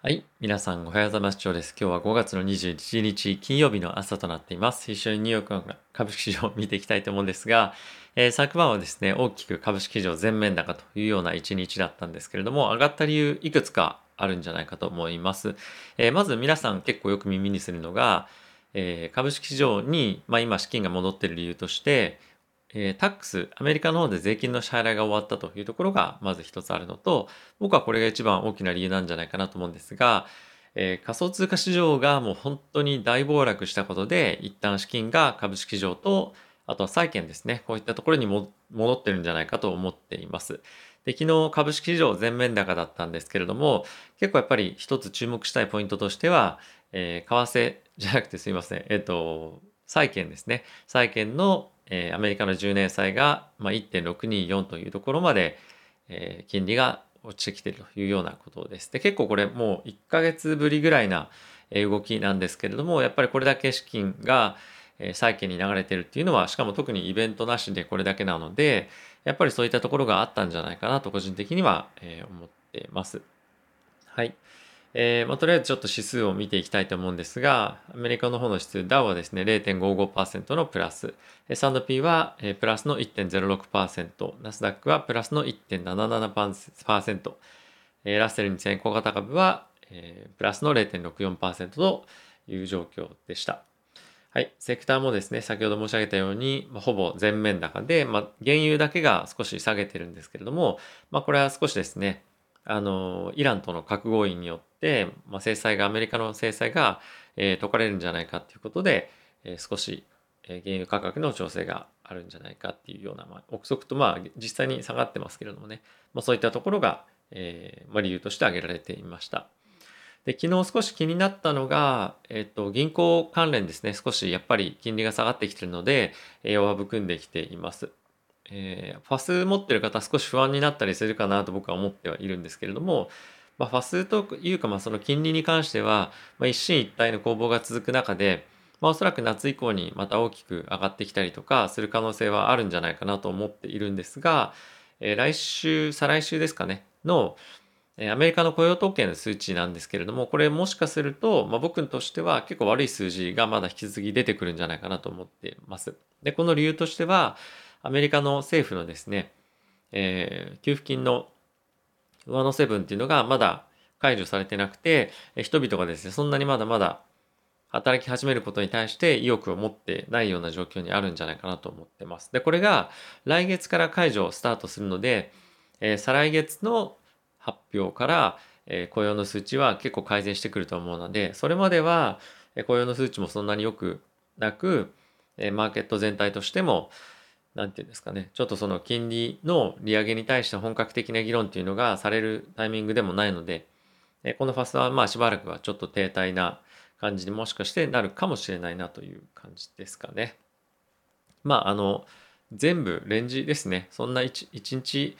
はい。皆さん、おはようございます。長です。今日は5月の21日金曜日の朝となっています。一緒にニューヨークの株式市場を見ていきたいと思うんですが、えー、昨晩はですね、大きく株式市場全面高というような一日だったんですけれども、上がった理由いくつかあるんじゃないかと思います。えー、まず皆さん結構よく耳にするのが、えー、株式市場に、まあ、今資金が戻っている理由として、えー、タックス、アメリカの方で税金の支払いが終わったというところがまず一つあるのと、僕はこれが一番大きな理由なんじゃないかなと思うんですが、えー、仮想通貨市場がもう本当に大暴落したことで、一旦資金が株式市場と、あとは債券ですね、こういったところにも戻ってるんじゃないかと思っています。で、昨日株式市場全面高だったんですけれども、結構やっぱり一つ注目したいポイントとしては、えー、為替じゃなくてすいません、えっ、ー、と、債券ですね。債券のえー、アメリカの10年債が、まあ、1.624というところまで、えー、金利が落ちてきているというようなことです。で結構これもう1ヶ月ぶりぐらいな動きなんですけれどもやっぱりこれだけ資金が債券に流れてるっていうのはしかも特にイベントなしでこれだけなのでやっぱりそういったところがあったんじゃないかなと個人的には思ってます。はい。えーまあ、とりあえずちょっと指数を見ていきたいと思うんですが、アメリカの方の指数、ダウはですね、0.55%のプラス、S&P はプラスの1.06%、ナスダックはプラスの1.77%、ラッセル2000小型株はえプラスの0.64%という状況でした。はい。セクターもですね、先ほど申し上げたように、まあ、ほぼ全面高で、まあ、原油だけが少し下げてるんですけれども、まあ、これは少しですね、あの、イランとの核合意によって、まあ、制裁が、アメリカの制裁が、えー、解かれるんじゃないかということで、えー、少し、えー、原油価格の調整があるんじゃないかっていうような、まあ、憶測と、まあ、実際に下がってますけれどもね、まあ、そういったところが、えーまあ、理由として挙げられていました。で昨日少し気になったのが、えっと、銀行関連ですね、少しやっぱり金利が下がってきてるので、え弱含んできています。えー、ファス持ってる方少し不安になったりするかなと僕は思ってはいるんですけれども、まあ、ファスというか、まあ、その金利に関しては、まあ、一進一退の攻防が続く中で、まあ、おそらく夏以降にまた大きく上がってきたりとかする可能性はあるんじゃないかなと思っているんですが、えー、来週、再来週ですかね、の、アメリカの雇用統計の数値なんですけれども、これもしかすると、まあ、僕としては結構悪い数字がまだ引き続き出てくるんじゃないかなと思ってます。で、この理由としては、アメリカの政府のですね、えー、給付金の上乗せ分っていうのがまだ解除されてなくて、人々がですね、そんなにまだまだ働き始めることに対して意欲を持ってないような状況にあるんじゃないかなと思ってます。で、これが来月から解除をスタートするので、えー、再来月の発表から、えー、雇用の数値は結構改善してくると思うので、それまでは、えー、雇用の数値もそんなに良くなく、えー、マーケット全体としても、何て言うんですかね、ちょっとその金利の利上げに対して本格的な議論っていうのがされるタイミングでもないので、このファスはまあしばらくはちょっと停滞な感じにもしかしてなるかもしれないなという感じですかね。まああの、全部レンジですね。そんな 1, 1日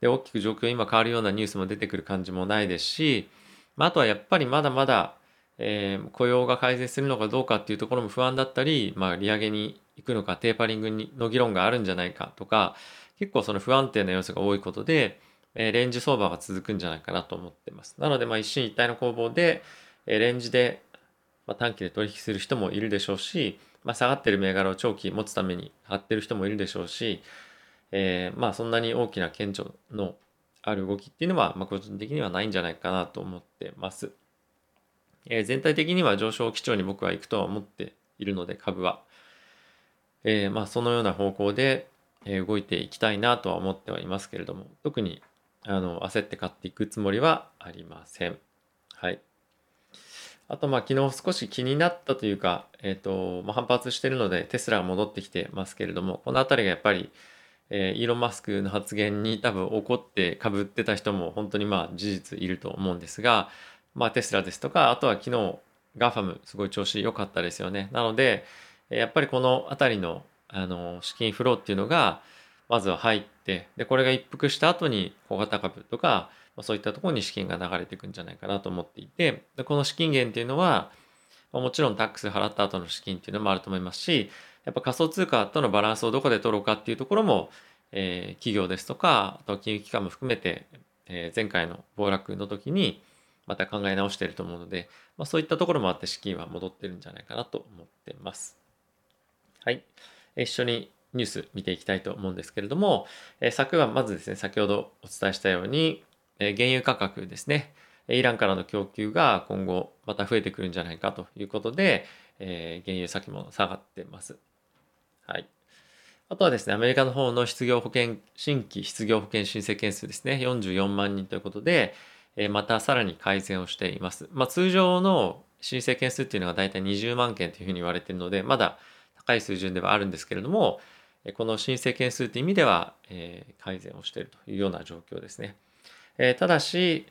で大きく状況今変わるようなニュースも出てくる感じもないですし、まあ、あとはやっぱりまだまだ、えー、雇用が改善するのかどうかっていうところも不安だったり、まあ、利上げに行くのかテーパリングの議論があるんじゃないかとか結構その不安定な要素が多いことで、えレンジ相場が続くんじゃないかなと思ってます。なのでま一進一退の攻防で、えレンジで、ま短期で取引する人もいるでしょうし、まあ、下がってる銘柄を長期持つために買ってる人もいるでしょうし、えー、まあそんなに大きな顕著のある動きっていうのは、まあ、個人的にはないんじゃないかなと思ってます。え、全体的には上昇基調に僕は行くとは思っているので株は。えー、まあ、そのような方向で動いていきたいなとは思ってはいますけれども特にあの焦って買っていくつもりはありません。はい。あとまあ昨日少し気になったというか、え、ー、と、まあ、反発してるのでテスラが戻ってきてますけれどもこの辺りがやっぱり、えー、イーロン・マスクの発言に多分怒ってかぶってた人も本当にまあ事実いると思うんですが、まあ、テスラですとかあとは昨日ガファムすごい調子良かったですよね。なので、やっぱりこの辺りのあの資金フローっていうのがまずは入ってでこれが一服した後に小型株とかそういったところに資金が流れていくんじゃないかなと思っていてでこの資金源っていうのはもちろんタックス払った後の資金っていうのもあると思いますしやっぱ仮想通貨とのバランスをどこで取ろうかっていうところも、えー、企業ですとかあと金融機関も含めて、えー、前回の暴落の時にまた考え直していると思うので、まあ、そういったところもあって資金は戻ってるんじゃないかなと思ってます。はい。一緒にニュース見ていきたいと思うんですけれども、え昨晩まずですね、先ほどお伝えしたように、え原油価格ですね、イランからの供給が今後また増えてくるんじゃないかということで、え原油先も下がってます。はい。あとはですね、アメリカの方の失業保険、新規失業保険申請件数ですね、44万人ということで、えまたさらに改善をしています。まあ、通常の申請件数っていうのが大体20万件というふうに言われているので、まだ高い水準ではあるんですけれども、この申請件数という意味では、え改善をしているというような状況ですね。えただし、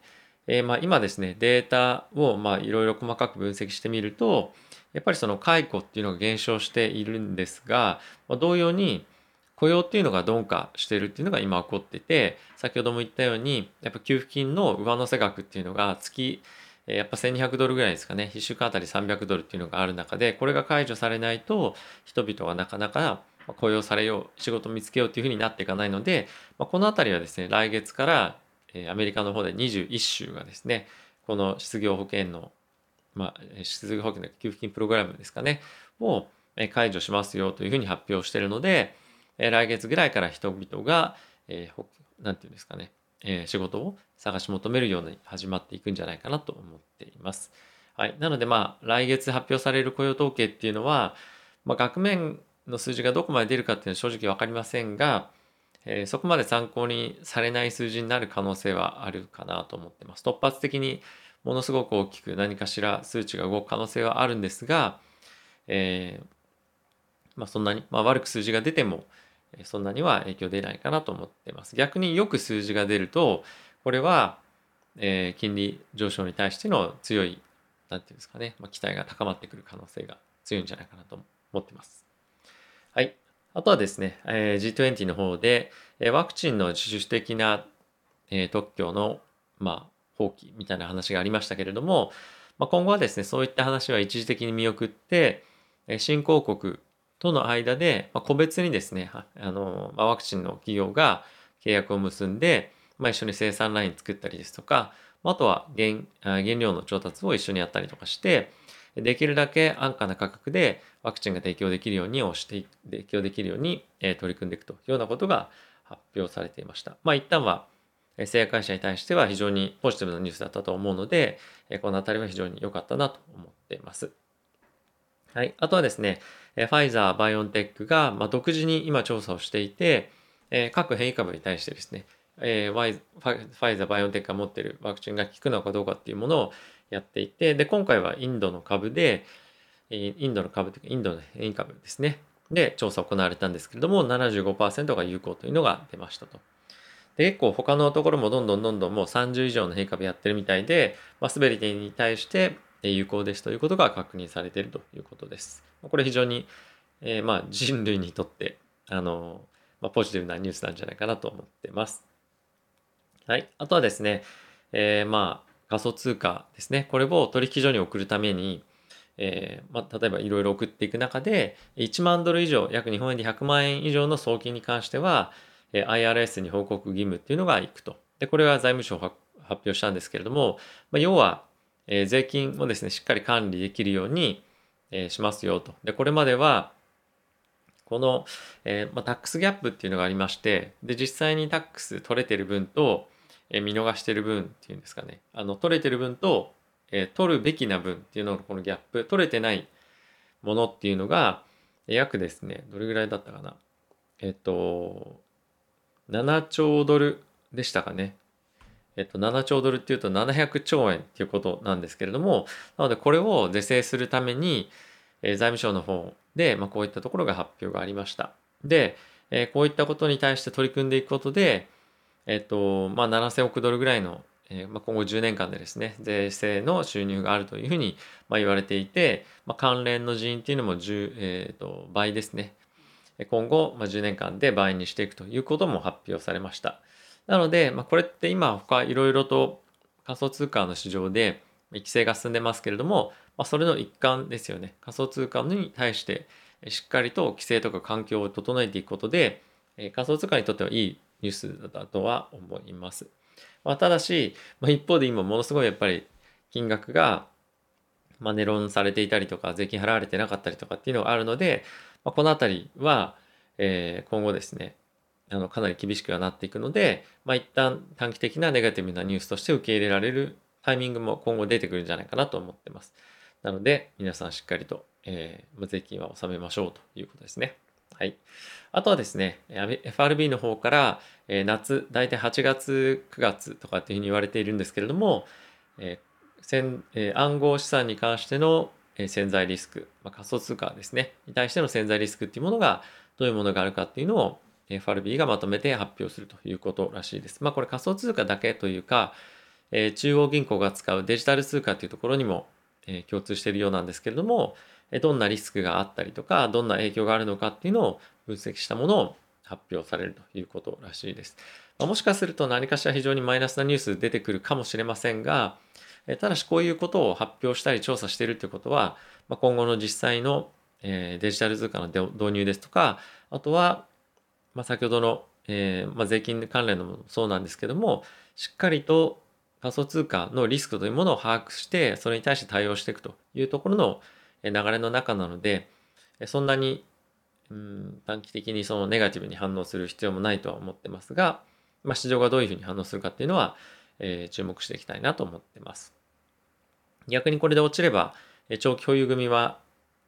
えまあ、今ですね、データをまあいろいろ細かく分析してみると、やっぱりその解雇っていうのが減少しているんですが、まあ、同様に雇用っていうのが鈍化しているっていうのが今起こってて、先ほども言ったように、やっぱ給付金の上乗せ額っていうのが月、やっぱ1200ドルぐらいですかね、1週間あたり300ドルっていうのがある中で、これが解除されないと、人々はなかなか雇用されよう、仕事見つけようっていうふうになっていかないので、まあ、このあたりはですね、来月から、アメリカの方で21州がですね、この失業保険の、まあ、失業保険の給付金プログラムですかね、を解除しますよというふうに発表しているので、来月ぐらいから人々が、えー、ていうんですかね、え、仕事を探し求めるように始まっていくんじゃないかなと思っています。はい。なので、まあ、来月発表される雇用統計っていうのは、まあ、額面の数字がどこまで出るかっていうのは正直わかりませんが、えー、そこまで参考にされない数字になる可能性はあるかなと思ってます。突発的にものすごく大きく何かしら数値が動く可能性はあるんですが、えー、まあ、そんなに、まあ、悪く数字が出ても、そんなには影響出ないかなと思ってます。逆によく数字が出ると、これは、えー、金利上昇に対しての強い、なんていうんですかね、まあ、期待が高まってくる可能性が強いんじゃないかなと思ってます。はい。あとはですね、えー、G20 の方で、えー、ワクチンの自主的な、えー、特許の、まあ、放棄みたいな話がありましたけれども、まあ、今後はですね、そういった話は一時的に見送って、新興国との間で、まあ、個別にですね、あのまあ、ワクチンの企業が契約を結んで、まあ、一緒に生産ライン作ったりですとか、あとは原原料の調達を一緒にやったりとかして、できるだけ安価な価格でワクチンが提供できるように押して、提供できるように、え取り組んでいくというようなことが発表されていました。まあ一旦は製薬会社に対しては非常にポジティブなニュースだったと思うので、このあたりは非常に良かったなと思っています。はい。あとはですね、ファイザー、バイオンテックが、ま独自に今調査をしていて、え各変異株に対してですね、えファイザー、バイオンテックが持っているワクチンが効くのかどうかっていうものをやっていて、で、今回はインドの株で、インドの株というか、インドの変異株ですね。で、調査行われたんですけれども、75%が有効というのが出ましたと。で、結構他のところもどんどんどんどんもう30以上の変異株やってるみたいで、まあ、滑り手に対して有効ですということが確認されているということです。これ非常に、えー、まあ人類にとってあの、まあ、ポジティブなニュースなんじゃないかなと思ってます。はい。あとはですね、えー、まあ仮想通貨ですね。これを取引所に送るために、えー、まあ、例えばいろいろ送っていく中で、1万ドル以上、約日本円で100万円以上の送金に関しては、え IRS に報告義務っていうのがいくと。で、これは財務省発表したんですけれども、まあ、要は、えー、税金をですね、しっかり管理できるように、えー、しますよと。で、これまでは、この、えーまあ、タックスギャップっていうのがありまして、で、実際にタックス取れてる分と、え、見逃してる分っていうんですかね、あの、取れてる分と、え、取るべきな分っていうののこのギャップ、取れてないものっていうのが、約ですね、どれぐらいだったかな。えっ、と、7兆ドルでしたかね。えっと、7兆ドルっていうと700兆円っていうことなんですけれども、なのでこれを是正するために、えー、財務省の方で、まあ、こういったところが発表がありました。で、えー、こういったことに対して取り組んでいくことで、えっと、まあ、7000億ドルぐらいの、えー、まあ、今後10年間でですね、税制の収入があるというふうに、まあ、言われていて、まあ、関連の人員っていうのも10、えー、と倍ですね。今後、まあ、10年間で倍にしていくということも発表されました。なので、まあ、これって今他いろいろと仮想通貨の市場で規制が進んでますけれども、まあ、それの一環ですよね。仮想通貨に対してしっかりと規制とか環境を整えていくことで、え仮想通貨にとってはいいニュースだとは思います。まあ、ただし、まあ、一方で今ものすごいやっぱり金額が、まあ、値論されていたりとか、税金払われてなかったりとかっていうのがあるので、まあ、このあたりは、えー、今後ですね、あのかなり厳しくはなっていくので、まあ、一旦短期的なネガティブなニュースとして受け入れられるタイミングも今後出てくるんじゃないかなと思ってます。なので、皆さんしっかりと、えー、税金は納めましょうということですね。はい。あとはですね、FRB の方から、えー、夏、大体8月、9月とかっていうふうに言われているんですけれども、えーえー、暗号資産に関しての、え、潜在リスク、まあ、仮想通貨ですね、に対しての潜在リスクっていうものがどういうものがあるかっていうのを FRB がまとめて発表するということらしいです。まあこれ仮想通貨だけというか、え、中央銀行が使うデジタル通貨というところにも、え、共通しているようなんですけれども、どんなリスクがあったりとか、どんな影響があるのかっていうのを分析したものを発表されるということらしいです。まあ、もしかすると何かしら非常にマイナスなニュース出てくるかもしれませんが、えただしこういうことを発表したり調査しているということは、まあ、今後の実際のデジタル通貨の導入ですとか、あとは、まあ、先ほどの、えーまあ、税金関連のもそうなんですけども、しっかりと仮想通貨のリスクというものを把握して、それに対して対応していくというところの流れの中なので、そんなに、うん、短期的にそのネガティブに反応する必要もないとは思ってますが、まあ、市場がどういうふうに反応するかっていうのは、えー、注目していきたいなと思ってます。逆にこれで落ちれば、長期保有組は、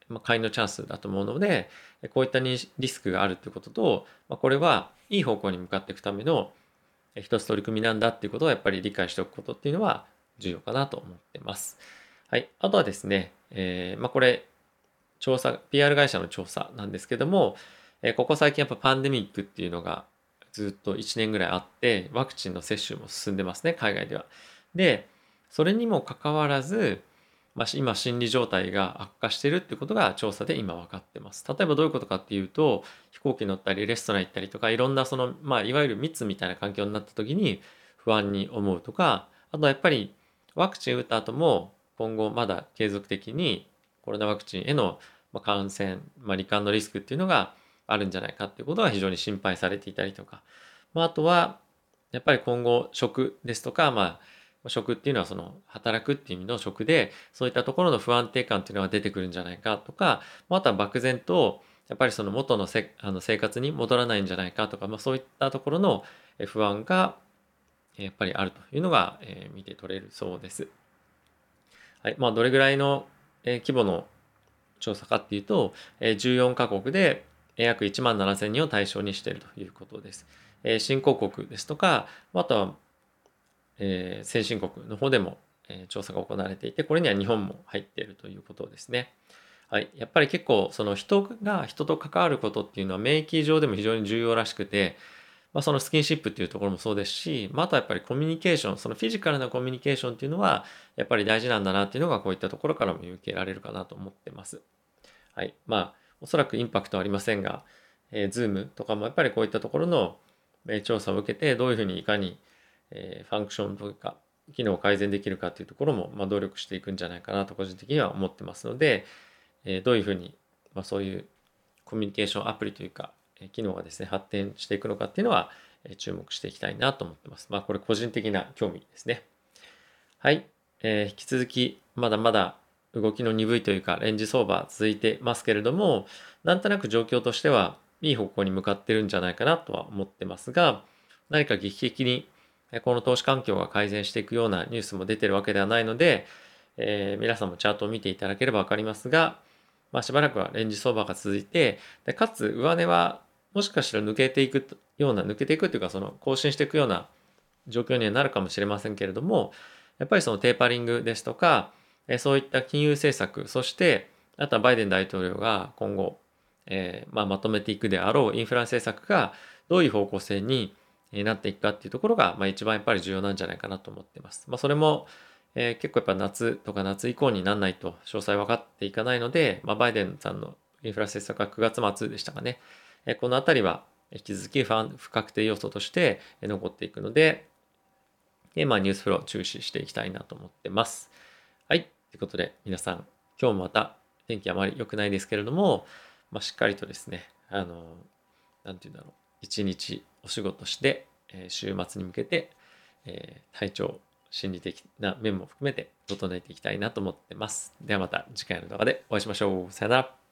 まあ、買いのチャンスだと思うので、こういったリスクがあるっていうことと、まあ、これはいい方向に向かっていくための一つ取り組みなんだっていうことをやっぱり理解しておくことっていうのは重要かなと思ってます。はい。あとはですね、えー、まあこれ、調査、PR 会社の調査なんですけども、えー、ここ最近やっぱパンデミックっていうのがずっと1年ぐらいあって、ワクチンの接種も進んでますね、海外では。で、それにもかかわらず、まあ、今心理状態が悪化してるってことが調査で今分かってます。例えばどういうことかっていうと、飛行機乗ったりレストラン行ったりとか、いろんなその、まあ、いわゆる密みたいな環境になった時に不安に思うとか、あとはやっぱりワクチン打った後も今後まだ継続的にコロナワクチンへの感染、まあ、罹患のリスクっていうのがあるんじゃないかっていうことが非常に心配されていたりとか、まあ、あとはやっぱり今後食ですとか、まあ、食っていうのはその働くっていう意味の食でそういったところの不安定感っていうのが出てくるんじゃないかとか、まあ、とは漠然とやっぱりその元のせあの生活に戻らないんじゃないかとか、まあ、そういったところの不安がやっぱりあるというのが、え、見て取れるそうです。はいまあ、どれぐらいの、え、規模の調査かっていうと、えー、14カ国で約1万7000人を対象にしているということです。え、新興国ですとか、あとは、えー、先進国の方でも、えー、調査が行われていて、これには日本も入っているということですね。はい、やっぱり結構その人が人と関わることっていうのは免疫上でも非常に重要らしくて、まあ、そのスキンシップっていうところもそうですし、まあ、あとはやっぱりコミュニケーション、そのフィジカルなコミュニケーションっていうのは、やっぱり大事なんだなっていうのが、こういったところからも見受けられるかなと思ってます。はい。まあ、おそらくインパクトはありませんが、えー、Zoom とかもやっぱりこういったところの、調査を受けて、どういうふうにいかに、えー、ファンクションというか、機能を改善できるかっていうところも、まあ、努力していくんじゃないかなと個人的には思ってますので、えー、どういうふうに、まあ、そういうコミュニケーションアプリというか、え機能がですね、発展していくのかっていうのは、え注目していきたいなと思ってます。まあこれ個人的な興味ですね。はい。えー、引き続きまだまだ動きの鈍いというかレンジ相場続いてますけれども、なんとなく状況としてはいい方向に向かってるんじゃないかなとは思ってますが、何か劇的にこの投資環境が改善していくようなニュースも出てるわけではないので、えー、皆さんもチャートを見ていただければわかりますが、まあ、しばらくはレンジ相場が続いて、でかつ上値はもしかしたら抜けていくような、抜けていくっていうか、その更新していくような状況にはなるかもしれませんけれども、やっぱりそのテーパリングですとか、えそういった金融政策、そして、あとはバイデン大統領が今後、えー、まあ、まとめていくであろうインフラ政策がどういう方向性になっていくかっていうところが、まあ、一番やっぱり重要なんじゃないかなと思ってます。まあ、それも、えー、結構やっぱ夏とか夏以降にならないと詳細分かっていかないので、まあ、バイデンさんのインフラ政策は9月末でしたかね。えこのあたりは引き続き不不確定要素として残っていくので、でまあ、ニュースフロー注視していきたいなと思ってます。はい。ということで、皆さん、今日もまた天気あまり良くないですけれども、まあ、しっかりとですね、あの、なんて言うんだろう、一日お仕事して、え、週末に向けて、え、体調、心理的な面も含めて整えていきたいなと思ってます。ではまた次回の動画でお会いしましょう。さよなら。